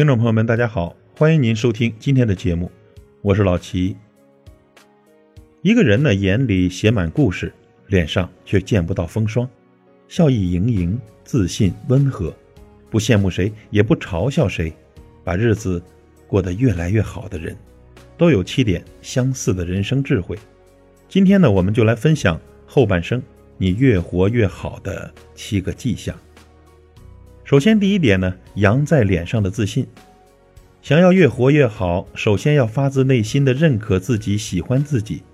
听众朋友们，大家好，欢迎您收听今天的节目，我是老齐。一个人呢，眼里写满故事，脸上却见不到风霜，笑意盈盈，自信温和，不羡慕谁，也不嘲笑谁，把日子过得越来越好的人，都有七点相似的人生智慧。今天呢，我们就来分享后半生你越活越好的七个迹象。首先，第一点呢，扬在脸上的自信。想要越活越好，首先要发自内心的认可自己，喜欢自己。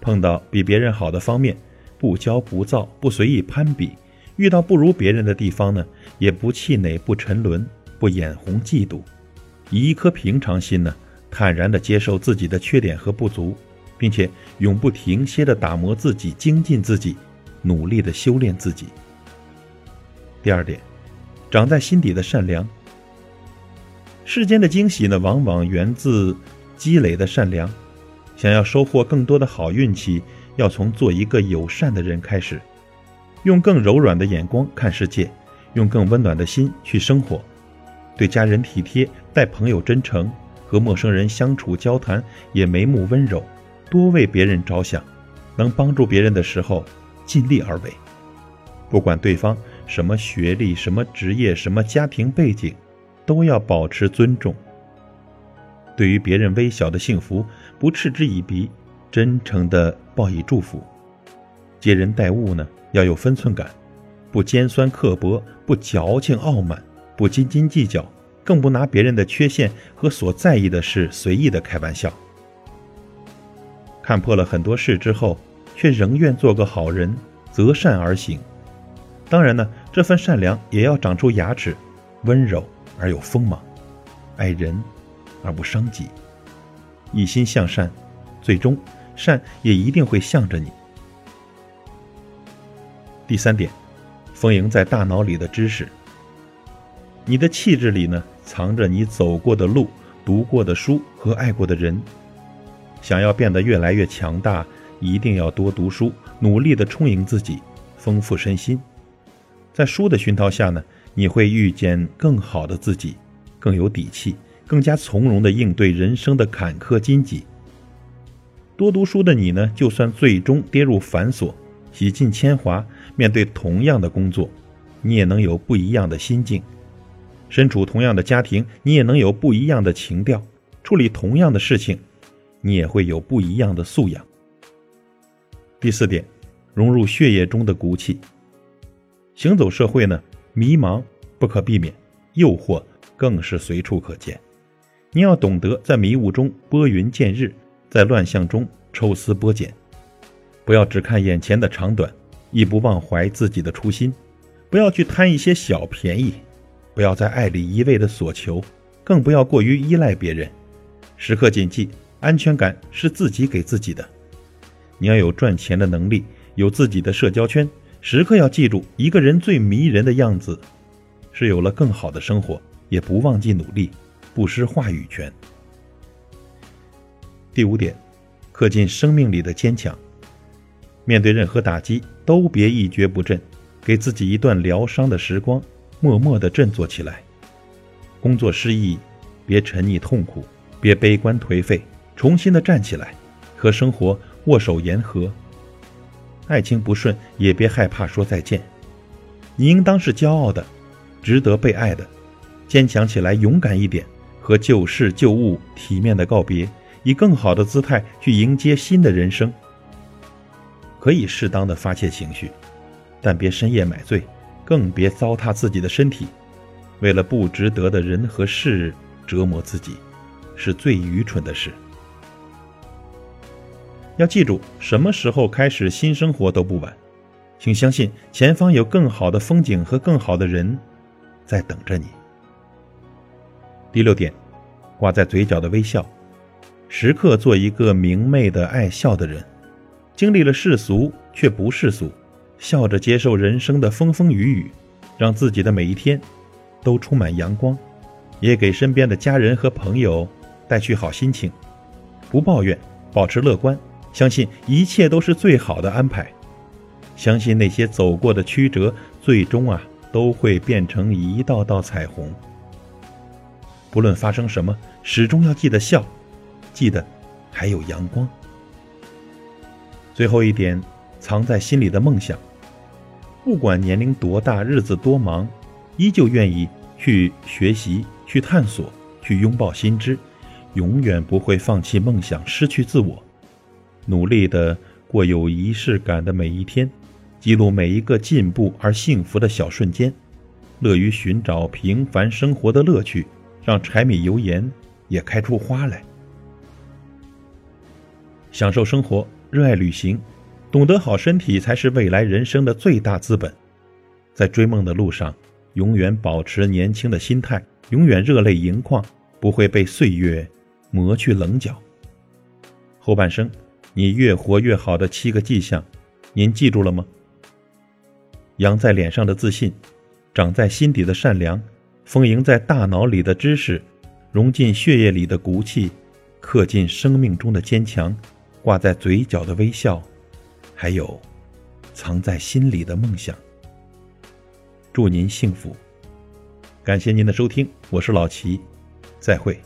碰到比别人好的方面，不骄不躁，不随意攀比；遇到不如别人的地方呢，也不气馁，不沉沦，不眼红嫉妒，以一颗平常心呢，坦然地接受自己的缺点和不足，并且永不停歇地打磨自己，精进自己，努力地修炼自己。第二点。长在心底的善良。世间的惊喜呢，往往源自积累的善良。想要收获更多的好运气，要从做一个友善的人开始，用更柔软的眼光看世界，用更温暖的心去生活，对家人体贴，待朋友真诚，和陌生人相处交谈也眉目温柔，多为别人着想，能帮助别人的时候尽力而为，不管对方。什么学历、什么职业、什么家庭背景，都要保持尊重。对于别人微小的幸福，不嗤之以鼻，真诚的报以祝福。接人待物呢，要有分寸感，不尖酸刻薄，不矫情傲慢，不斤斤计较，更不拿别人的缺陷和所在意的事随意的开玩笑。看破了很多事之后，却仍愿做个好人，择善而行。当然呢，这份善良也要长出牙齿，温柔而有锋芒，爱人而不伤己，一心向善，最终善也一定会向着你。第三点，丰盈在大脑里的知识。你的气质里呢，藏着你走过的路、读过的书和爱过的人。想要变得越来越强大，一定要多读书，努力的充盈自己，丰富身心。在书的熏陶下呢，你会遇见更好的自己，更有底气，更加从容地应对人生的坎坷荆棘。多读书的你呢，就算最终跌入繁琐，洗尽铅华，面对同样的工作，你也能有不一样的心境；身处同样的家庭，你也能有不一样的情调；处理同样的事情，你也会有不一样的素养。第四点，融入血液中的骨气。行走社会呢，迷茫不可避免，诱惑更是随处可见。你要懂得在迷雾中拨云见日，在乱象中抽丝剥茧，不要只看眼前的长短，亦不忘怀自己的初心。不要去贪一些小便宜，不要在爱里一味的索求，更不要过于依赖别人。时刻谨记，安全感是自己给自己的。你要有赚钱的能力，有自己的社交圈。时刻要记住，一个人最迷人的样子，是有了更好的生活，也不忘记努力，不失话语权。第五点，刻进生命里的坚强。面对任何打击，都别一蹶不振，给自己一段疗伤的时光，默默的振作起来。工作失意，别沉溺痛苦，别悲观颓废，重新的站起来，和生活握手言和。爱情不顺，也别害怕说再见。你应当是骄傲的，值得被爱的，坚强起来，勇敢一点，和旧事旧物体面的告别，以更好的姿态去迎接新的人生。可以适当的发泄情绪，但别深夜买醉，更别糟蹋自己的身体。为了不值得的人和事折磨自己，是最愚蠢的事。要记住，什么时候开始新生活都不晚，请相信前方有更好的风景和更好的人在等着你。第六点，挂在嘴角的微笑，时刻做一个明媚的爱笑的人，经历了世俗却不世俗，笑着接受人生的风风雨雨，让自己的每一天都充满阳光，也给身边的家人和朋友带去好心情，不抱怨，保持乐观。相信一切都是最好的安排，相信那些走过的曲折，最终啊都会变成一道道彩虹。不论发生什么，始终要记得笑，记得还有阳光。最后一点，藏在心里的梦想。不管年龄多大，日子多忙，依旧愿意去学习、去探索、去拥抱新知，永远不会放弃梦想、失去自我，努力的过有仪式感的每一天，记录每一个进步而幸福的小瞬间，乐于寻找平凡生活的乐趣。让柴米油盐也开出花来，享受生活，热爱旅行，懂得好身体才是未来人生的最大资本。在追梦的路上，永远保持年轻的心态，永远热泪盈眶，不会被岁月磨去棱角。后半生，你越活越好的七个迹象，您记住了吗？扬在脸上的自信，长在心底的善良。丰盈在大脑里的知识，融进血液里的骨气，刻进生命中的坚强，挂在嘴角的微笑，还有藏在心里的梦想。祝您幸福！感谢您的收听，我是老齐，再会。